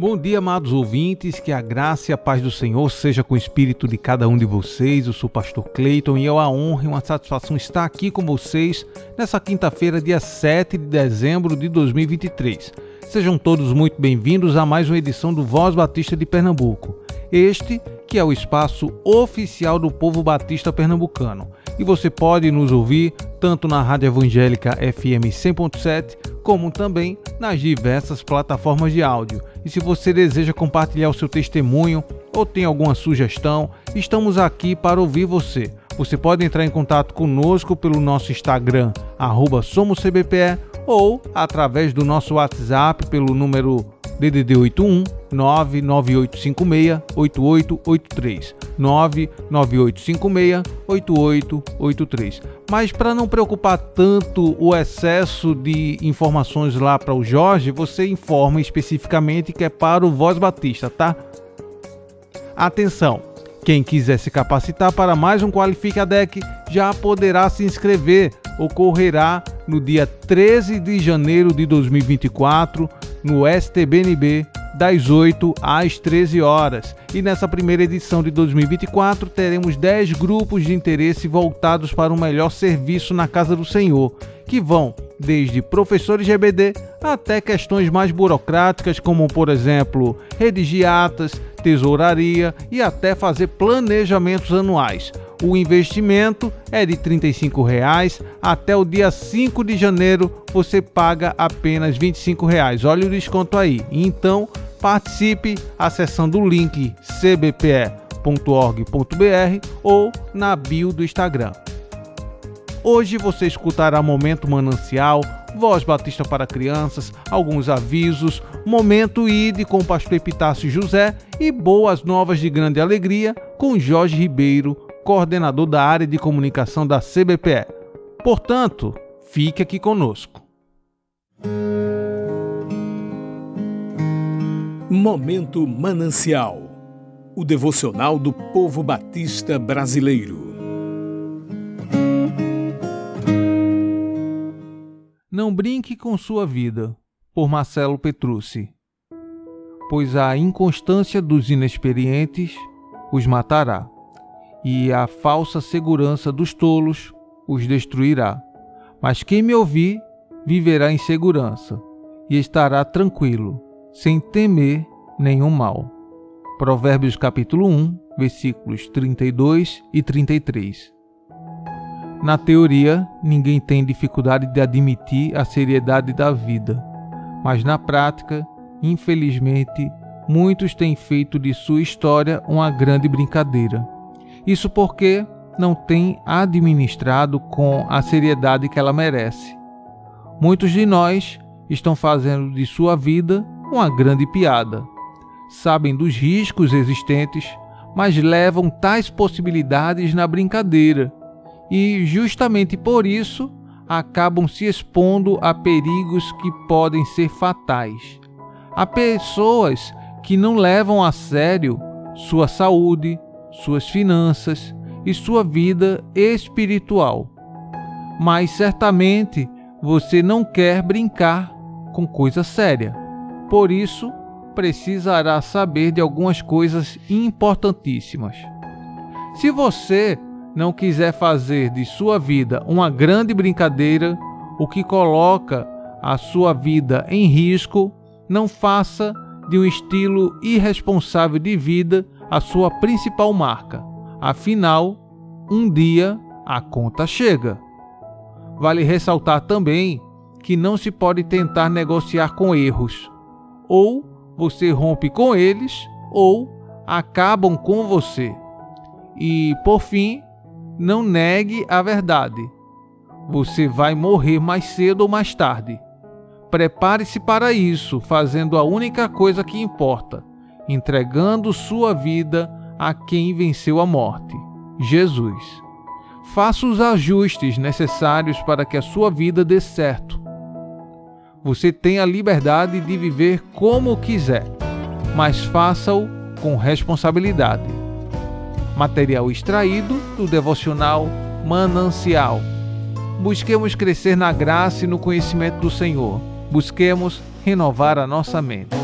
Bom dia, amados ouvintes, que a graça e a paz do Senhor seja com o espírito de cada um de vocês. Eu sou o pastor Cleiton e é uma honra e uma satisfação estar aqui com vocês nessa quinta-feira, dia 7 de dezembro de 2023. Sejam todos muito bem-vindos a mais uma edição do Voz Batista de Pernambuco. Este que é o espaço oficial do povo batista pernambucano. E você pode nos ouvir tanto na Rádio Evangélica FM 100.7, como também nas diversas plataformas de áudio. E se você deseja compartilhar o seu testemunho ou tem alguma sugestão, estamos aqui para ouvir você. Você pode entrar em contato conosco pelo nosso Instagram, SomosCBPE, ou através do nosso WhatsApp pelo número DDD 81 99856 8883 99856 8883. Mas para não preocupar tanto o excesso de informações lá para o Jorge, você informa especificamente que é para o Voz Batista, tá? Atenção! Quem quiser se capacitar para mais um Qualifica Deck já poderá se inscrever. Ocorrerá no dia 13 de janeiro de 2024 no STBNB das 8 às 13 horas. E nessa primeira edição de 2024 teremos 10 grupos de interesse voltados para um melhor serviço na casa do Senhor, que vão desde professores EBD até questões mais burocráticas, como por exemplo, redigir atas, tesouraria e até fazer planejamentos anuais. O investimento é de 35 reais. Até o dia 5 de janeiro você paga apenas 25 reais. Olha o desconto aí. Então participe acessando o link cbpe.org.br ou na bio do Instagram. Hoje você escutará Momento Manancial, Voz Batista para Crianças, alguns avisos, Momento ID com o pastor Epitácio José e Boas Novas de Grande Alegria com Jorge Ribeiro, coordenador da área de comunicação da CBPE. Portanto, fique aqui conosco. Momento Manancial o devocional do povo batista brasileiro. Não brinque com sua vida, por Marcelo Petrucci. Pois a inconstância dos inexperientes os matará e a falsa segurança dos tolos os destruirá. Mas quem me ouvir viverá em segurança e estará tranquilo, sem temer nenhum mal. Provérbios capítulo 1, versículos 32 e 33. Na teoria, ninguém tem dificuldade de admitir a seriedade da vida, mas na prática, infelizmente, muitos têm feito de sua história uma grande brincadeira. Isso porque não tem administrado com a seriedade que ela merece. Muitos de nós estão fazendo de sua vida uma grande piada. Sabem dos riscos existentes, mas levam tais possibilidades na brincadeira e, justamente por isso, acabam se expondo a perigos que podem ser fatais. Há pessoas que não levam a sério sua saúde, suas finanças e sua vida espiritual. Mas certamente você não quer brincar com coisa séria. Por isso, precisará saber de algumas coisas importantíssimas. Se você não quiser fazer de sua vida uma grande brincadeira, o que coloca a sua vida em risco, não faça de um estilo irresponsável de vida a sua principal marca. Afinal, um dia a conta chega. Vale ressaltar também que não se pode tentar negociar com erros. Ou você rompe com eles, ou acabam com você. E, por fim, não negue a verdade. Você vai morrer mais cedo ou mais tarde. Prepare-se para isso, fazendo a única coisa que importa: entregando sua vida a quem venceu a morte, Jesus. Faça os ajustes necessários para que a sua vida dê certo. Você tem a liberdade de viver como quiser, mas faça-o com responsabilidade. Material extraído do devocional Manancial. Busquemos crescer na graça e no conhecimento do Senhor. Busquemos renovar a nossa mente.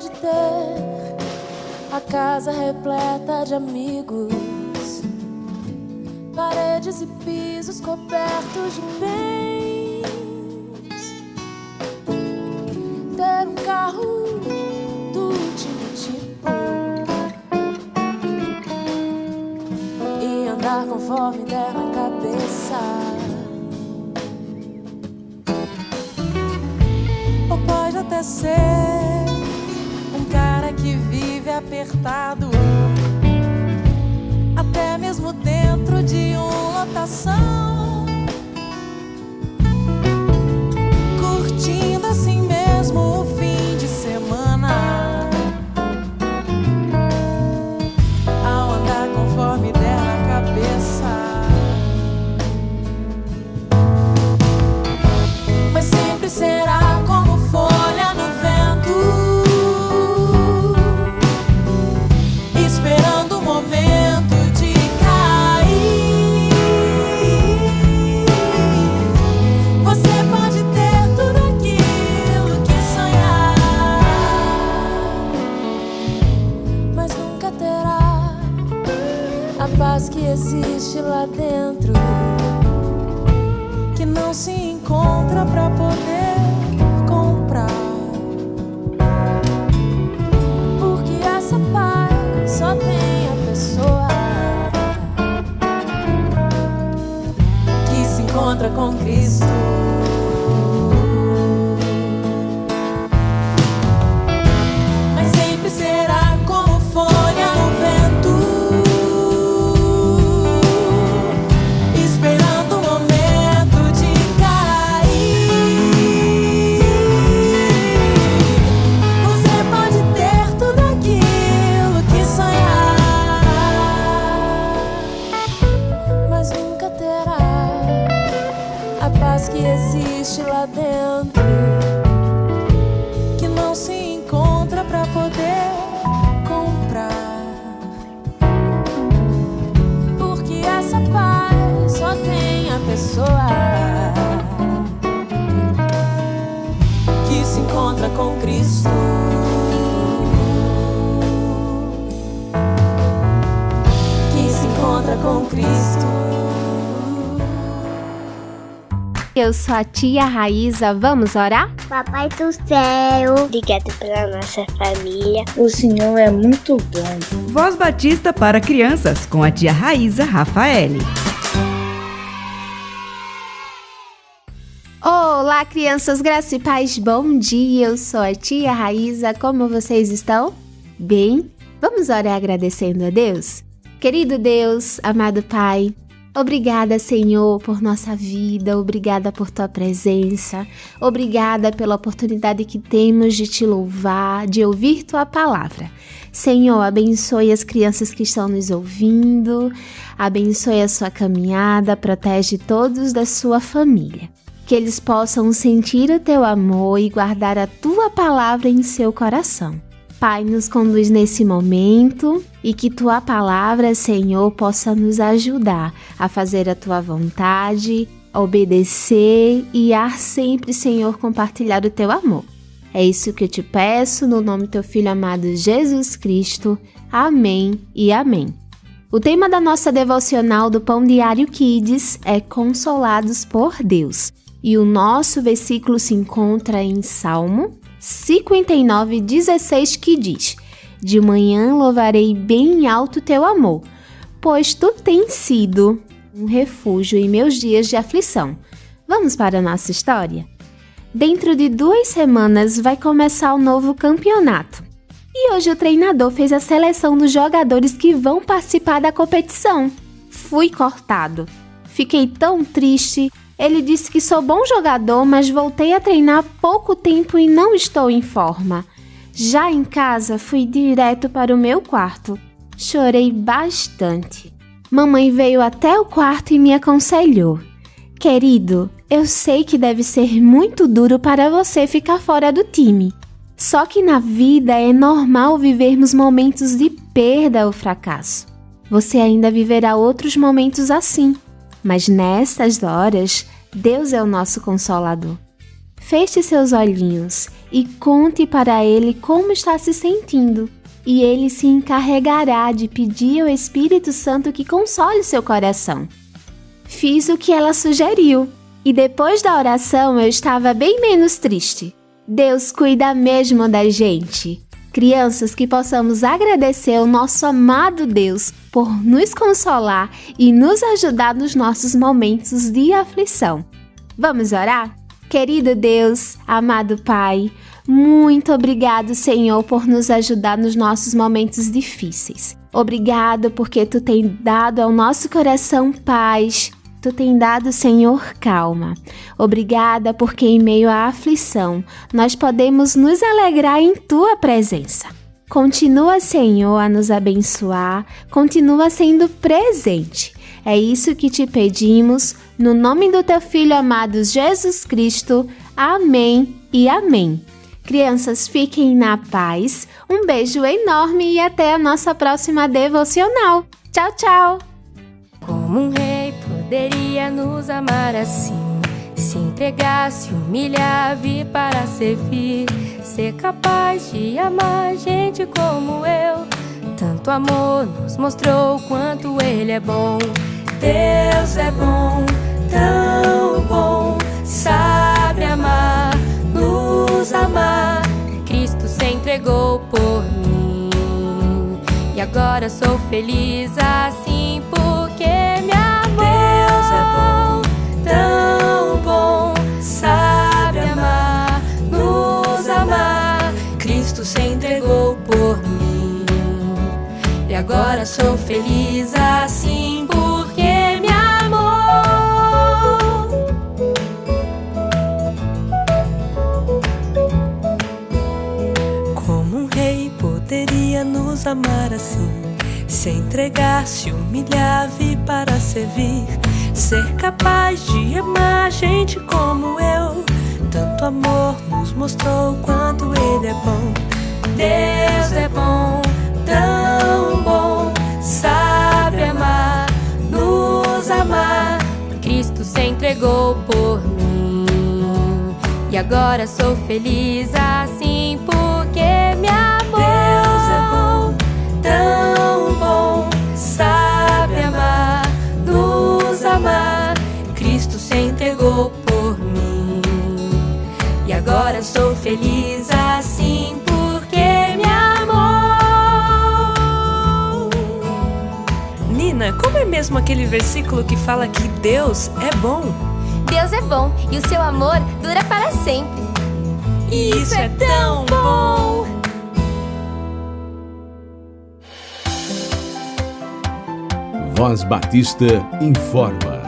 Pode ter a casa repleta de amigos paredes e pisos cobertos de bens. Ter um carro do último tipo e andar conforme der na cabeça. Ou pode até ser que vive apertado até mesmo dentro de uma lotação. Eu sou a tia Raíza, vamos orar? Papai do céu, obrigado pela nossa família. O Senhor é muito bom. Voz Batista para crianças com a tia Raíza Rafaele. Olá, crianças, graça e paz, bom dia. Eu sou a tia Raíza, como vocês estão? Bem? Vamos orar agradecendo a Deus? Querido Deus, amado Pai, Obrigada, Senhor, por nossa vida, obrigada por tua presença, obrigada pela oportunidade que temos de te louvar, de ouvir tua palavra. Senhor, abençoe as crianças que estão nos ouvindo, abençoe a sua caminhada, protege todos da sua família. Que eles possam sentir o teu amor e guardar a tua palavra em seu coração. Pai, nos conduz nesse momento e que tua palavra, Senhor, possa nos ajudar a fazer a tua vontade, a obedecer e a sempre, Senhor, compartilhar o teu amor. É isso que eu te peço no nome do teu filho amado Jesus Cristo. Amém e amém. O tema da nossa devocional do Pão Diário Kids é Consolados por Deus. E o nosso versículo se encontra em Salmo 59, 16, que diz: De manhã louvarei bem alto teu amor, pois tu tens sido um refúgio em meus dias de aflição. Vamos para a nossa história? Dentro de duas semanas vai começar o novo campeonato. E hoje o treinador fez a seleção dos jogadores que vão participar da competição. Fui cortado. Fiquei tão triste ele disse que sou bom jogador, mas voltei a treinar há pouco tempo e não estou em forma. Já em casa, fui direto para o meu quarto. Chorei bastante. Mamãe veio até o quarto e me aconselhou. Querido, eu sei que deve ser muito duro para você ficar fora do time. Só que na vida é normal vivermos momentos de perda ou fracasso. Você ainda viverá outros momentos assim, mas nessas horas, Deus é o nosso consolador. Feche seus olhinhos e conte para Ele como está se sentindo, e Ele se encarregará de pedir ao Espírito Santo que console seu coração. Fiz o que ela sugeriu, e depois da oração eu estava bem menos triste. Deus cuida mesmo da gente. Crianças, que possamos agradecer ao nosso amado Deus por nos consolar e nos ajudar nos nossos momentos de aflição. Vamos orar? Querido Deus, amado Pai, muito obrigado, Senhor, por nos ajudar nos nossos momentos difíceis. Obrigado porque tu tem dado ao nosso coração paz. Tu tem dado, Senhor, calma. Obrigada porque em meio à aflição nós podemos nos alegrar em tua presença. Continua, Senhor, a nos abençoar, continua sendo presente é isso que te pedimos, no nome do teu Filho amado Jesus Cristo. Amém e amém. Crianças, fiquem na paz. Um beijo enorme e até a nossa próxima devocional. Tchau, tchau! Como um rei poderia nos amar assim? Se entregar, se humilhar, vir para servir. Ser capaz de amar gente como eu. Tanto amor nos mostrou quanto ele é bom. Deus é bom, tão bom, sabe amar, nos amar. Cristo se entregou por mim e agora sou feliz assim porque por mim e agora sou feliz assim nos amar assim. Se entregar, se humilhar, vir para servir. Ser capaz de amar gente como eu. Tanto amor nos mostrou quanto Ele é bom. Deus é bom, tão bom, sabe amar, nos amar. Cristo se entregou por mim. E agora sou feliz assim porque me amou tão bom, sabe amar, nos amar. Cristo se entregou por mim. E agora sou feliz como é mesmo aquele versículo que fala que Deus é bom? Deus é bom e o seu amor dura para sempre. E isso é tão bom! Voz Batista informa.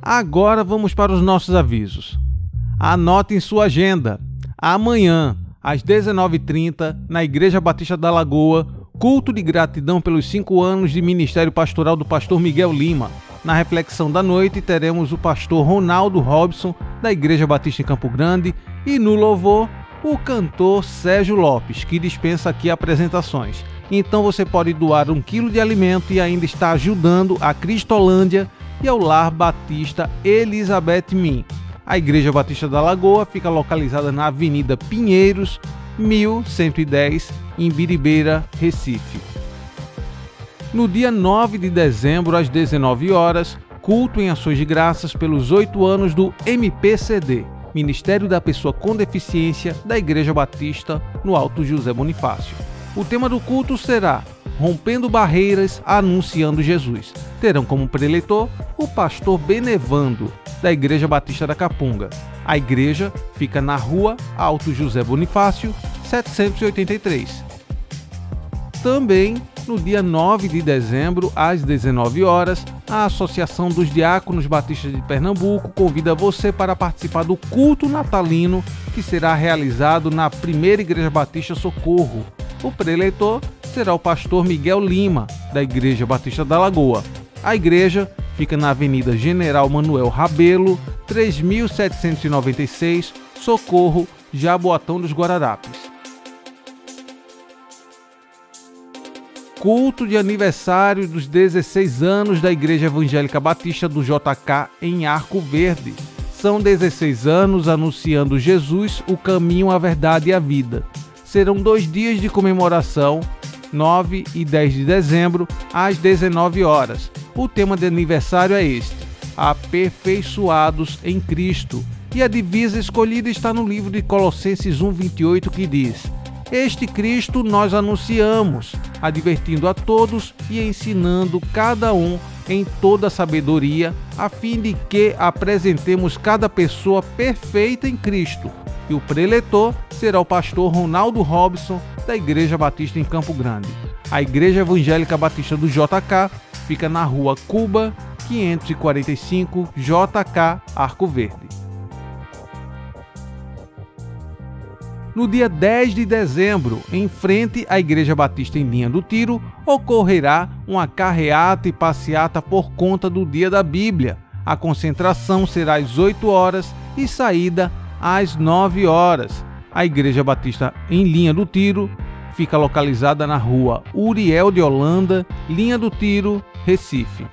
Agora vamos para os nossos avisos. Anote em sua agenda. Amanhã, às 19h30, na Igreja Batista da Lagoa, culto de gratidão pelos cinco anos de ministério pastoral do pastor Miguel Lima. Na reflexão da noite, teremos o pastor Ronaldo Robson, da Igreja Batista em Campo Grande, e no louvor, o cantor Sérgio Lopes, que dispensa aqui apresentações. Então você pode doar um quilo de alimento e ainda está ajudando a Cristolândia e ao Lar Batista Elizabeth Min. A Igreja Batista da Lagoa fica localizada na Avenida Pinheiros, 1110, em Biribeira, Recife. No dia 9 de dezembro, às 19 horas, culto em ações de graças pelos oito anos do MPCD, Ministério da Pessoa com Deficiência da Igreja Batista, no Alto José Bonifácio. O tema do culto será Rompendo Barreiras, Anunciando Jesus. Terão como preletor o pastor Benevando, da Igreja Batista da Capunga. A igreja fica na rua Alto José Bonifácio, 783. Também no dia 9 de dezembro, às 19 horas, a Associação dos Diáconos Batistas de Pernambuco convida você para participar do culto natalino que será realizado na Primeira Igreja Batista Socorro, o preleitor será o pastor Miguel Lima, da Igreja Batista da Lagoa. A igreja fica na Avenida General Manuel Rabelo, 3796, Socorro, Jaboatão dos Guararapes. Culto de aniversário dos 16 anos da Igreja Evangélica Batista do JK em Arco Verde. São 16 anos anunciando Jesus, o caminho, a verdade e a vida. Serão dois dias de comemoração, 9 e 10 de dezembro, às 19 horas. O tema de aniversário é este: Aperfeiçoados em Cristo. E a divisa escolhida está no livro de Colossenses 1:28 que diz: Este Cristo nós anunciamos, advertindo a todos e ensinando cada um em toda sabedoria, a fim de que apresentemos cada pessoa perfeita em Cristo. E o preletor será o pastor Ronaldo Robson, da Igreja Batista em Campo Grande. A Igreja Evangélica Batista do JK fica na rua Cuba, 545 JK, Arco Verde. No dia 10 de dezembro, em frente à Igreja Batista em Linha do Tiro, ocorrerá uma carreata e passeata por conta do Dia da Bíblia. A concentração será às 8 horas e saída às 9 horas. A Igreja Batista em Linha do Tiro fica localizada na rua Uriel de Holanda, Linha do Tiro, Recife.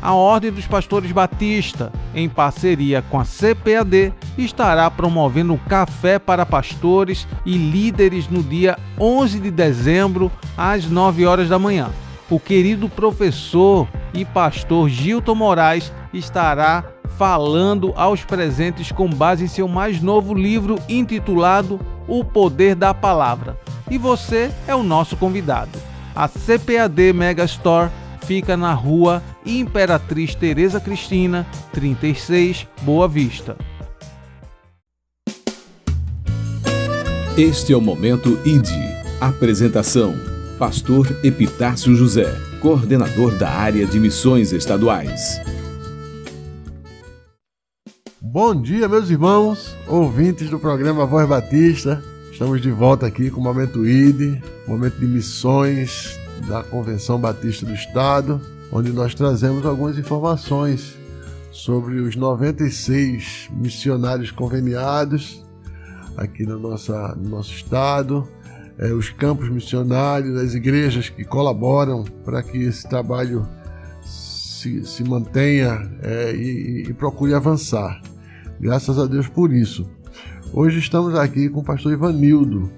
A Ordem dos Pastores Batista, em parceria com a CPAD, estará promovendo um café para pastores e líderes no dia 11 de dezembro, às 9 horas da manhã. O querido professor e pastor Gilton Moraes estará falando aos presentes com base em seu mais novo livro intitulado O Poder da Palavra. E você é o nosso convidado. A CPAD Megastore fica na rua Imperatriz Tereza Cristina, 36, Boa Vista. Este é o Momento ID. Apresentação: Pastor Epitácio José, coordenador da área de missões estaduais. Bom dia, meus irmãos, ouvintes do programa Voz Batista. Estamos de volta aqui com o Momento ID, momento de missões da Convenção Batista do Estado, onde nós trazemos algumas informações sobre os 96 missionários conveniados aqui na nossa, no nosso estado, é, os campos missionários, as igrejas que colaboram para que esse trabalho se, se mantenha é, e, e procure avançar. Graças a Deus por isso. Hoje estamos aqui com o pastor Ivanildo,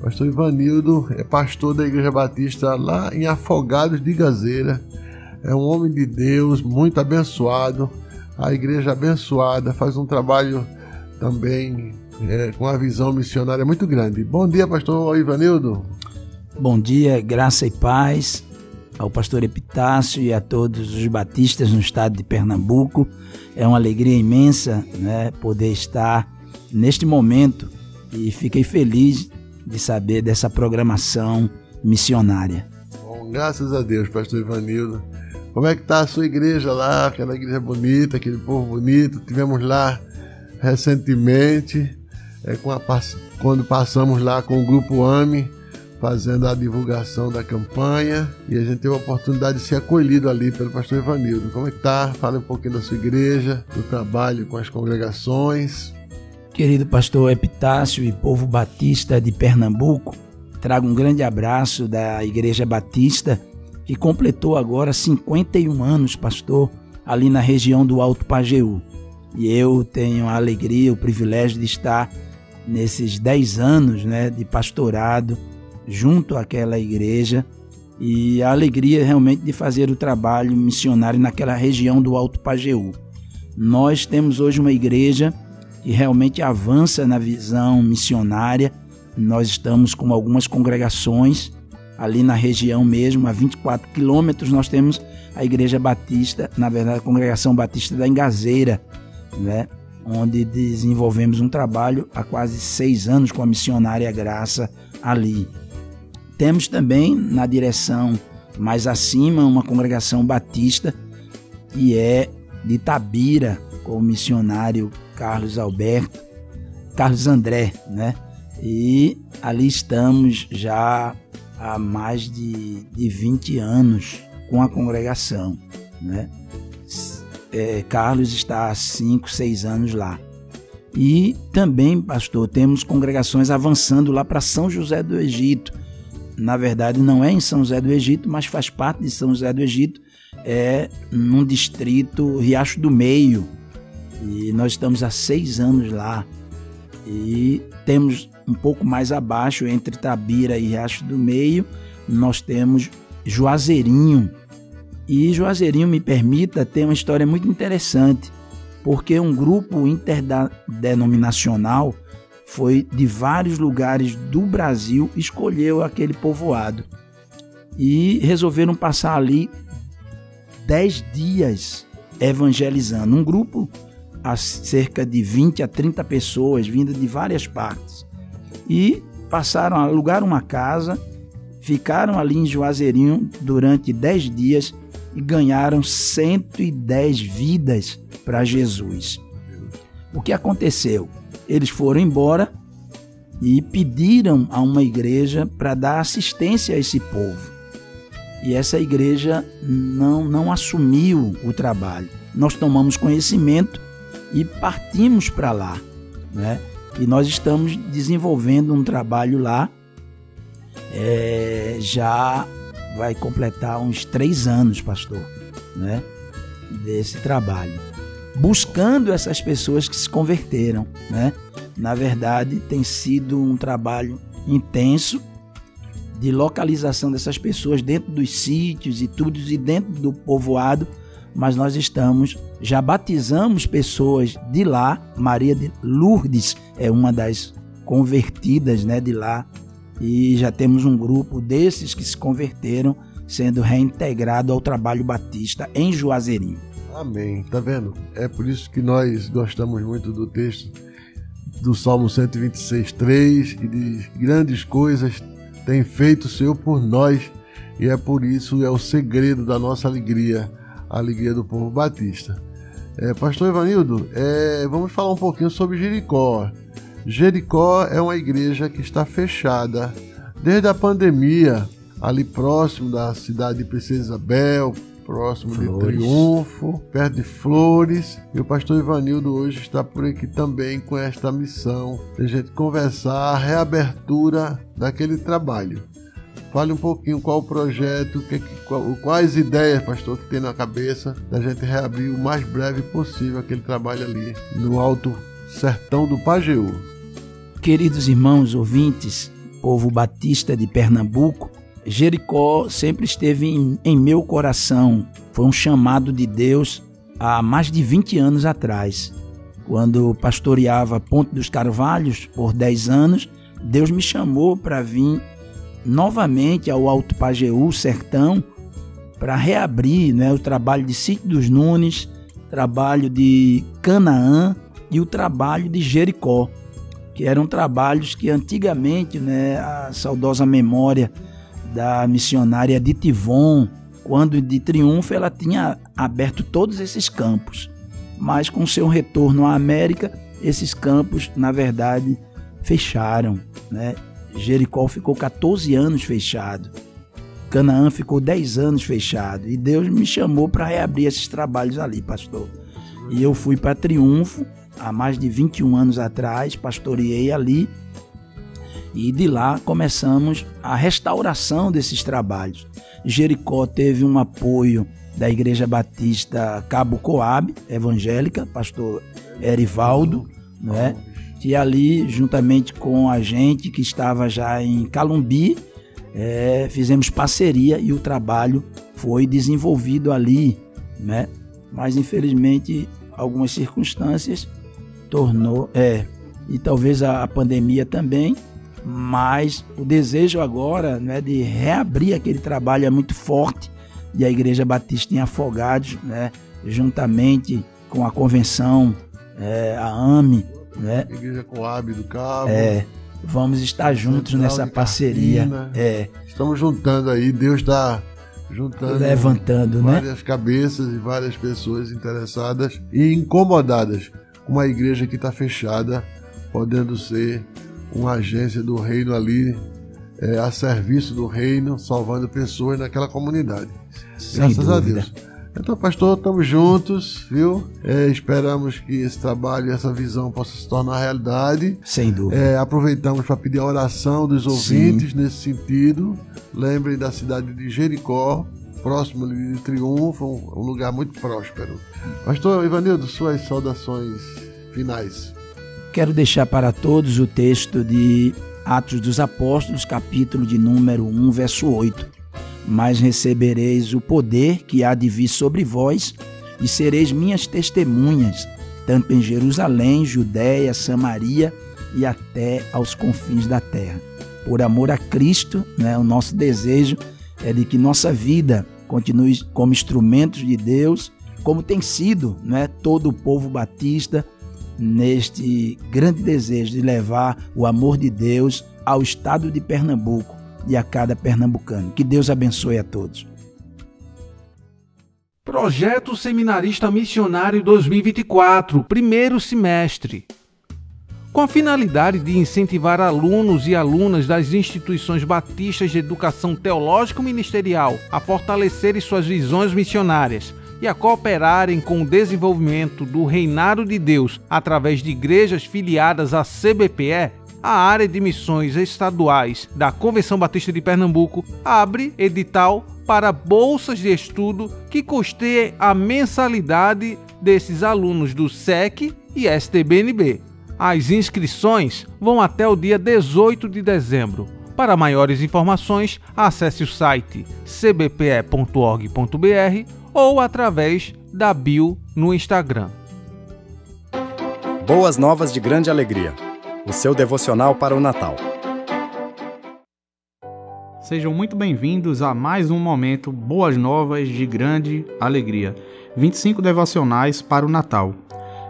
Pastor Ivanildo é pastor da Igreja Batista lá em Afogados de Gazeira. É um homem de Deus, muito abençoado. A igreja abençoada faz um trabalho também é, com a visão missionária muito grande. Bom dia, pastor Ivanildo. Bom dia, graça e paz ao pastor Epitácio e a todos os batistas no estado de Pernambuco. É uma alegria imensa né, poder estar neste momento e fiquei feliz de saber dessa programação missionária. Bom, graças a Deus, pastor Ivanildo. Como é que está a sua igreja lá, aquela igreja bonita, aquele povo bonito? Tivemos lá recentemente, é, a, quando passamos lá com o grupo AME, fazendo a divulgação da campanha e a gente teve a oportunidade de ser acolhido ali pelo pastor Ivanildo. Como é que tá? Fala um pouquinho da sua igreja, do trabalho com as congregações. Querido pastor Epitácio e povo batista de Pernambuco, trago um grande abraço da Igreja Batista, que completou agora 51 anos, pastor, ali na região do Alto Pajeú. E eu tenho a alegria, o privilégio de estar nesses 10 anos né, de pastorado junto àquela igreja e a alegria realmente de fazer o trabalho missionário naquela região do Alto Pajeú. Nós temos hoje uma igreja e realmente avança na visão missionária. Nós estamos com algumas congregações ali na região mesmo, a 24 quilômetros, nós temos a Igreja Batista, na verdade, a Congregação Batista da Engazeira, né? onde desenvolvemos um trabalho há quase seis anos com a missionária Graça ali. Temos também na direção mais acima uma congregação batista que é de Tabira, com o missionário Carlos Alberto, Carlos André, né? E ali estamos já há mais de, de 20 anos com a congregação. Né? É, Carlos está há 5, 6 anos lá. E também, pastor, temos congregações avançando lá para São José do Egito. Na verdade, não é em São José do Egito, mas faz parte de São José do Egito, é num distrito Riacho do Meio. E nós estamos há seis anos lá. E temos um pouco mais abaixo, entre Tabira e Riacho do Meio, nós temos Juazeirinho. E Juazeirinho, me permita, tem uma história muito interessante, porque um grupo interdenominacional foi de vários lugares do Brasil escolheu aquele povoado e resolveram passar ali dez dias evangelizando. Um grupo a cerca de 20 a 30 pessoas vindas de várias partes e passaram a alugar uma casa, ficaram ali em Juazeirinho durante 10 dias e ganharam 110 vidas para Jesus. O que aconteceu? Eles foram embora e pediram a uma igreja para dar assistência a esse povo. E essa igreja não, não assumiu o trabalho. Nós tomamos conhecimento e partimos para lá. Né? E nós estamos desenvolvendo um trabalho lá. É, já vai completar uns três anos, pastor, né? Desse trabalho. Buscando essas pessoas que se converteram, né? Na verdade, tem sido um trabalho intenso de localização dessas pessoas dentro dos sítios e tudo, e dentro do povoado, mas nós estamos, já batizamos pessoas de lá, Maria de Lourdes é uma das convertidas né, de lá, e já temos um grupo desses que se converteram sendo reintegrado ao trabalho batista em Juazeirinho. Amém. Tá vendo? É por isso que nós gostamos muito do texto do Salmo 126, 3, que diz: Grandes coisas tem feito o Senhor por nós, e é por isso é o segredo da nossa alegria a alegria do povo batista. É, Pastor Ivanildo, é, vamos falar um pouquinho sobre Jericó. Jericó é uma igreja que está fechada desde a pandemia, ali próximo da cidade de Princesa Isabel, próximo Flores. de Triunfo, perto de Flores. E o pastor Ivanildo hoje está por aqui também com esta missão de a gente conversar a reabertura daquele trabalho. Fale um pouquinho qual o projeto, que, qual, quais ideias, pastor, que tem na cabeça da gente reabrir o mais breve possível aquele trabalho ali no alto sertão do Pajeú. Queridos irmãos ouvintes, povo batista de Pernambuco, Jericó sempre esteve em, em meu coração. Foi um chamado de Deus há mais de 20 anos atrás. Quando pastoreava Ponte dos Carvalhos por 10 anos, Deus me chamou para vir novamente ao Alto Pajeú, Sertão, para reabrir né, o trabalho de Sítio dos Nunes, trabalho de Canaã e o trabalho de Jericó, que eram trabalhos que antigamente né, a saudosa memória da missionária de Tivon, quando de triunfo ela tinha aberto todos esses campos. Mas com seu retorno à América, esses campos, na verdade, fecharam. Né? Jericó ficou 14 anos fechado. Canaã ficou 10 anos fechado. E Deus me chamou para reabrir esses trabalhos ali, pastor. E eu fui para Triunfo, há mais de 21 anos atrás, pastoreei ali. E de lá começamos a restauração desses trabalhos. Jericó teve um apoio da Igreja Batista Cabo Coab, evangélica, pastor Erivaldo, né? Que ali, juntamente com a gente que estava já em Calumbi, é, fizemos parceria e o trabalho foi desenvolvido ali, né? Mas infelizmente algumas circunstâncias tornou, é, e talvez a, a pandemia também, mas o desejo agora, né, de reabrir aquele trabalho é muito forte e a Igreja Batista em Afogados, né, juntamente com a convenção, é, a AME, né? Igreja Coab do Cabo. É. Vamos estar juntos Central nessa parceria. É. Estamos juntando aí, Deus está juntando levantando né? várias né? cabeças e várias pessoas interessadas e incomodadas com uma igreja que está fechada, podendo ser uma agência do reino ali é, a serviço do reino, salvando pessoas naquela comunidade. Sem Graças dúvida. a Deus. Então, pastor, estamos juntos, viu? É, esperamos que esse trabalho, essa visão possa se tornar realidade. Sem dúvida. É, aproveitamos para pedir a oração dos ouvintes Sim. nesse sentido. Lembrem da cidade de Jericó, próximo de Triunfo, um, um lugar muito próspero. Pastor Ivanildo, suas saudações finais. Quero deixar para todos o texto de Atos dos Apóstolos, capítulo de número 1, verso 8. Mas recebereis o poder que há de vir sobre vós, e sereis minhas testemunhas, tanto em Jerusalém, Judéia, Samaria e até aos confins da terra. Por amor a Cristo, né, o nosso desejo é de que nossa vida continue como instrumentos de Deus, como tem sido né, todo o povo batista neste grande desejo de levar o amor de Deus ao estado de Pernambuco e a cada pernambucano. Que Deus abençoe a todos. Projeto Seminarista Missionário 2024, primeiro semestre. Com a finalidade de incentivar alunos e alunas das instituições batistas de educação teológico-ministerial a fortalecerem suas visões missionárias e a cooperarem com o desenvolvimento do reinado de Deus através de igrejas filiadas à CBPE, a área de missões estaduais da Convenção Batista de Pernambuco abre edital para bolsas de estudo que custeiem a mensalidade desses alunos do SEC e STBNB. As inscrições vão até o dia 18 de dezembro. Para maiores informações, acesse o site cbpe.org.br ou através da bio no Instagram. Boas Novas de Grande Alegria. O seu devocional para o Natal. Sejam muito bem-vindos a mais um momento Boas Novas de Grande Alegria. 25 devocionais para o Natal.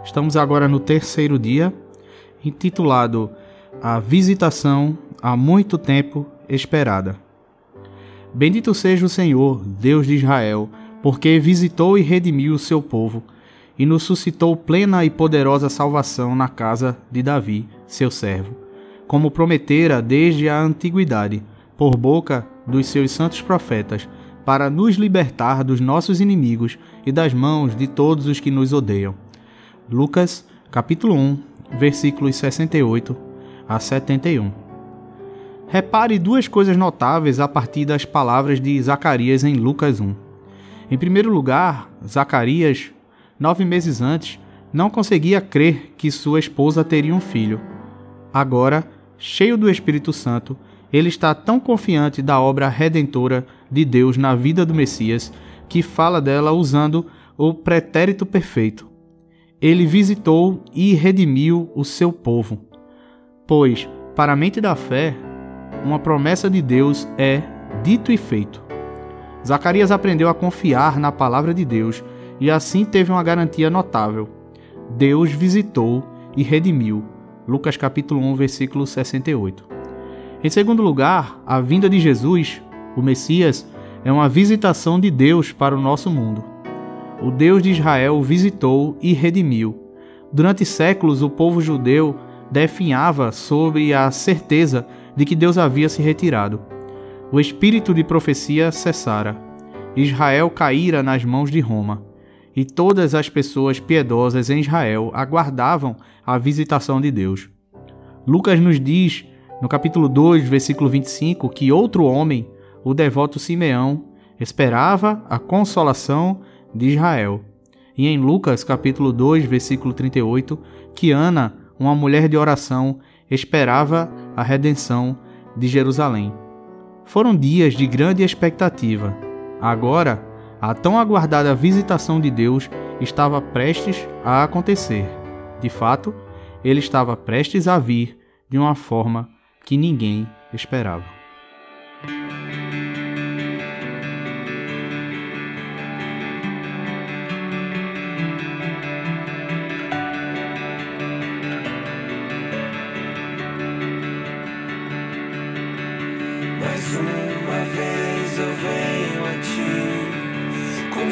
Estamos agora no terceiro dia, intitulado A Visitação há muito tempo esperada. Bendito seja o Senhor, Deus de Israel, porque visitou e redimiu o seu povo e nos suscitou plena e poderosa salvação na casa de Davi, seu servo, como prometera desde a antiguidade, por boca dos seus santos profetas, para nos libertar dos nossos inimigos e das mãos de todos os que nos odeiam. Lucas, capítulo 1, versículos 68 a 71. Repare duas coisas notáveis a partir das palavras de Zacarias em Lucas 1. Em primeiro lugar, Zacarias, nove meses antes, não conseguia crer que sua esposa teria um filho. Agora, cheio do Espírito Santo, ele está tão confiante da obra redentora de Deus na vida do Messias que fala dela usando o pretérito perfeito. Ele visitou e redimiu o seu povo. Pois, para a mente da fé, uma promessa de Deus é dito e feito. Zacarias aprendeu a confiar na palavra de Deus e assim teve uma garantia notável. Deus visitou e redimiu. Lucas capítulo 1, versículo 68. Em segundo lugar, a vinda de Jesus, o Messias, é uma visitação de Deus para o nosso mundo. O Deus de Israel visitou e redimiu. Durante séculos, o povo judeu definhava sobre a certeza de que Deus havia se retirado. O espírito de profecia cessara. Israel caíra nas mãos de Roma, e todas as pessoas piedosas em Israel aguardavam a visitação de Deus. Lucas nos diz, no capítulo 2, versículo 25, que outro homem, o devoto Simeão, esperava a consolação de Israel. E em Lucas, capítulo 2, versículo 38, que Ana, uma mulher de oração, esperava a redenção de Jerusalém. Foram dias de grande expectativa. Agora, a tão aguardada visitação de Deus estava prestes a acontecer. De fato, ele estava prestes a vir de uma forma que ninguém esperava.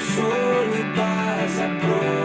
Consolo e paz a procurar.